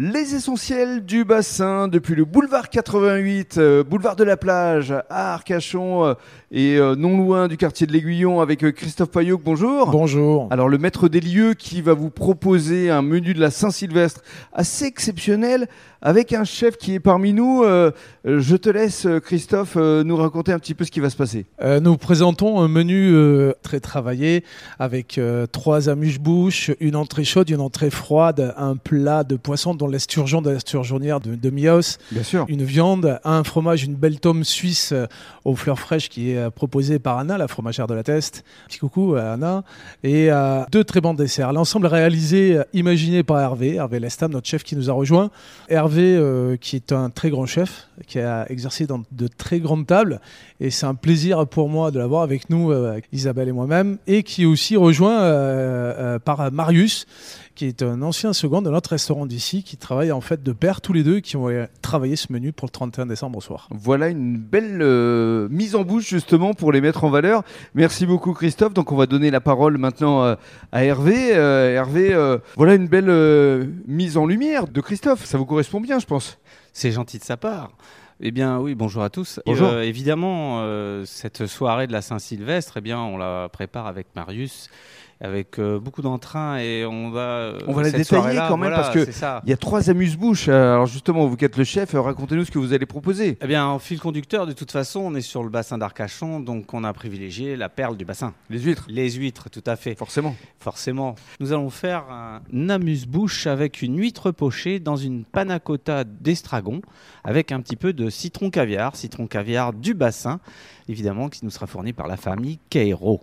Les essentiels du bassin depuis le boulevard 88, euh, boulevard de la plage à Arcachon euh, et euh, non loin du quartier de l'Aiguillon avec Christophe Payot. Bonjour. Bonjour. Alors le maître des lieux qui va vous proposer un menu de la Saint-Sylvestre assez exceptionnel avec un chef qui est parmi nous. Je te laisse Christophe nous raconter un petit peu ce qui va se passer. Nous présentons un menu très travaillé avec trois amuse-bouches, une entrée chaude, une entrée froide, un plat de poisson dont l'esturgeon de l'esturgeonnière de, de Mios, Bien sûr. une viande, un fromage, une belle tome suisse euh, aux fleurs fraîches qui est euh, proposée par Anna, la fromagère de la Teste. Petit coucou à Anna. Et euh, deux très bons desserts. L'ensemble réalisé, imaginé par Hervé, Hervé Lestam, notre chef qui nous a rejoint. Hervé, euh, qui est un très grand chef, qui a exercé dans de très grandes tables. Et c'est un plaisir pour moi de l'avoir avec nous, euh, Isabelle et moi-même. Et qui est aussi rejoint par Marius, qui est un ancien second de notre restaurant d'ici, qui travaille en fait de pair tous les deux, qui ont euh, travaillé ce menu pour le 31 décembre au soir. Voilà une belle euh, mise en bouche justement pour les mettre en valeur. Merci beaucoup Christophe. Donc on va donner la parole maintenant euh, à Hervé. Euh, Hervé, euh, voilà une belle euh, mise en lumière de Christophe. Ça vous correspond bien, je pense. C'est gentil de sa part. Eh bien, oui, bonjour à tous. Bonjour. Euh, évidemment, euh, cette soirée de la Saint-Sylvestre, eh bien, on la prépare avec Marius, avec euh, beaucoup d'entrain et on va. On va la détailler quand même, voilà, parce que. Il y a trois amuse-bouches. Alors justement, vous qui êtes le chef, racontez-nous ce que vous allez proposer. Eh bien, en fil conducteur, de toute façon, on est sur le bassin d'Arcachon, donc on a privilégié la perle du bassin. Les huîtres, Les huîtres, tout à fait. forcément. Forcément. Nous allons faire un amuse-bouche avec une huître pochée dans une panna cotta d'estragon avec un petit peu de citron caviar, citron caviar du bassin, évidemment, qui nous sera fourni par la famille Cairo.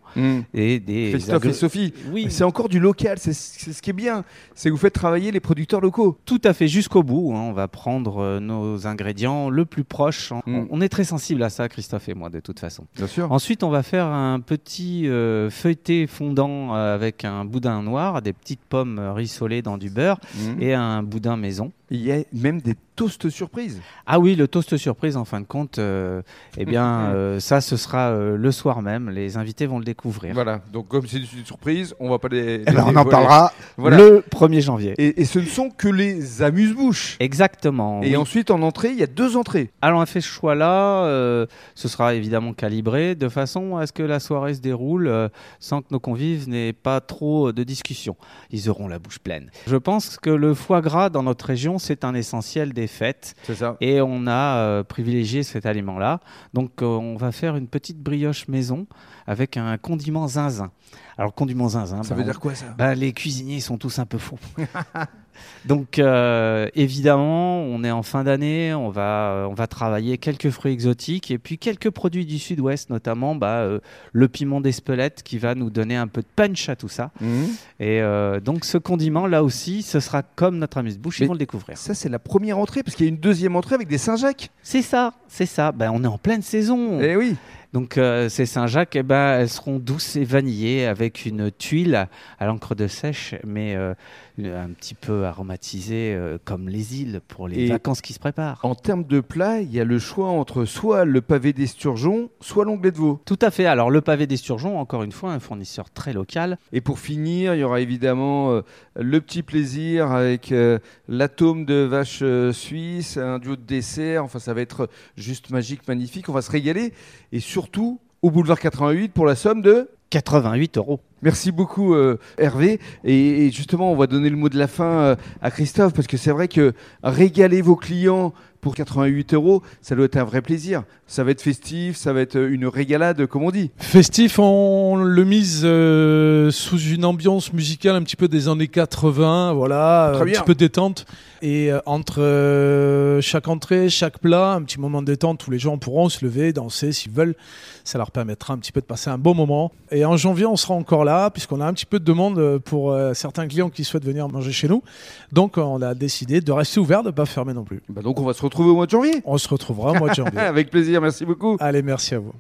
Et des Christophe et Sophie, Oui, c'est encore du local. C'est ce qui est bien. C'est que vous faites travailler les producteurs locaux. tout à fait jusqu'au bout. hein. On va prendre euh, nos ingrédients le plus proche. On- Mm. On est très sensible à ça, Christophe et moi, de toute façon. Bien sûr. Ensuite, on va faire un petit euh, feuilleté fondant euh, avec un boudin noir, des petites pommes rissolées dans du beurre Et et un boudin maison. il y a même des toasts surprises. Ah oui, le toast surprise, en fin de compte, euh, eh bien, euh, ça, ce sera euh, le soir même. Les invités vont le découvrir. Voilà. Donc comme c'est une surprise, on va pas les. Eh ben, on en dévoiler. parlera Voilà. le 1er janvier. Et, et ce ne sont que les amuse-bouches. Exactement. Et oui. ensuite, en entrée, il y a deux entrées. Alors, on a fait ce choix-là. euh, ce sera évidemment calibré de façon à ce que la soirée se déroule euh, sans que nos convives n'aient pas trop de discussions. Ils auront la bouche pleine. Je pense que le foie gras dans notre région, c'est un essentiel des fêtes. C'est ça. Et on a euh, privilégié cet aliment-là. Donc, euh, on va faire une petite brioche maison avec un condiment zinzin. Alors, condiment zinzin, Ça bah, veut dire quoi ça? Bah, les cuisiniers sont tous un peu fous. Donc euh, évidemment, on est en fin d'année, on va, euh, on va travailler quelques fruits exotiques et puis quelques produits du sud-ouest, notamment bah, euh, le piment d'Espelette qui va nous donner un peu de punch à tout ça. Mhm. Et euh, donc ce condiment là aussi, ce sera comme notre amuse-bouche, ils vont le découvrir. Ça, c'est la première entrée, parce qu'il y a une deuxième entrée avec des Saint-Jacques. C'est ça, c'est ça. Ben, on est en pleine saison. Eh oui. Donc euh, ces Saint-Jacques, eh ben, elles seront douces et vanillées avec une tuile à l'encre de sèche, mais euh, un petit peu aromatisée euh, comme les îles pour les Et- vacances qui se préparent. En termes de plat, il y a le choix entre soit le pavé d'esturgeon, soit l'onglet de veau. Tout à fait. Alors le pavé d'esturgeon, encore une fois, un fournisseur très local. Et pour finir, il y aura évidemment le petit plaisir avec l'atome de vache suisse, un duo de dessert. Enfin, ça va être juste magique, magnifique. On va se régaler. Et surtout, au boulevard 88 pour la somme de 88 euros. Merci beaucoup euh, Hervé. Et, et justement, on va donner le mot de la fin euh, à Christophe parce que c'est vrai que régaler vos clients pour 88 euros, ça doit être un vrai plaisir. Ça va être festif, ça va être une régalade, comme on dit. Festif, on le mise euh, sous une ambiance musicale un petit peu des années 80, voilà, Très un bien. petit peu détente. Et euh, entre euh, chaque entrée, chaque plat, un petit moment de détente où les gens pourront se lever, danser s'ils veulent. Ça leur permettra un petit peu de passer un bon moment. Et en janvier, on sera encore là, puisqu'on a un petit peu de demande euh, pour euh, certains clients qui souhaitent venir manger chez nous. Donc, on a décidé de rester ouvert, de ne pas fermer non plus. Bah donc on va se retrouver au mois de janvier. On se retrouvera au mois de janvier. Avec plaisir, merci beaucoup. Allez, merci à vous.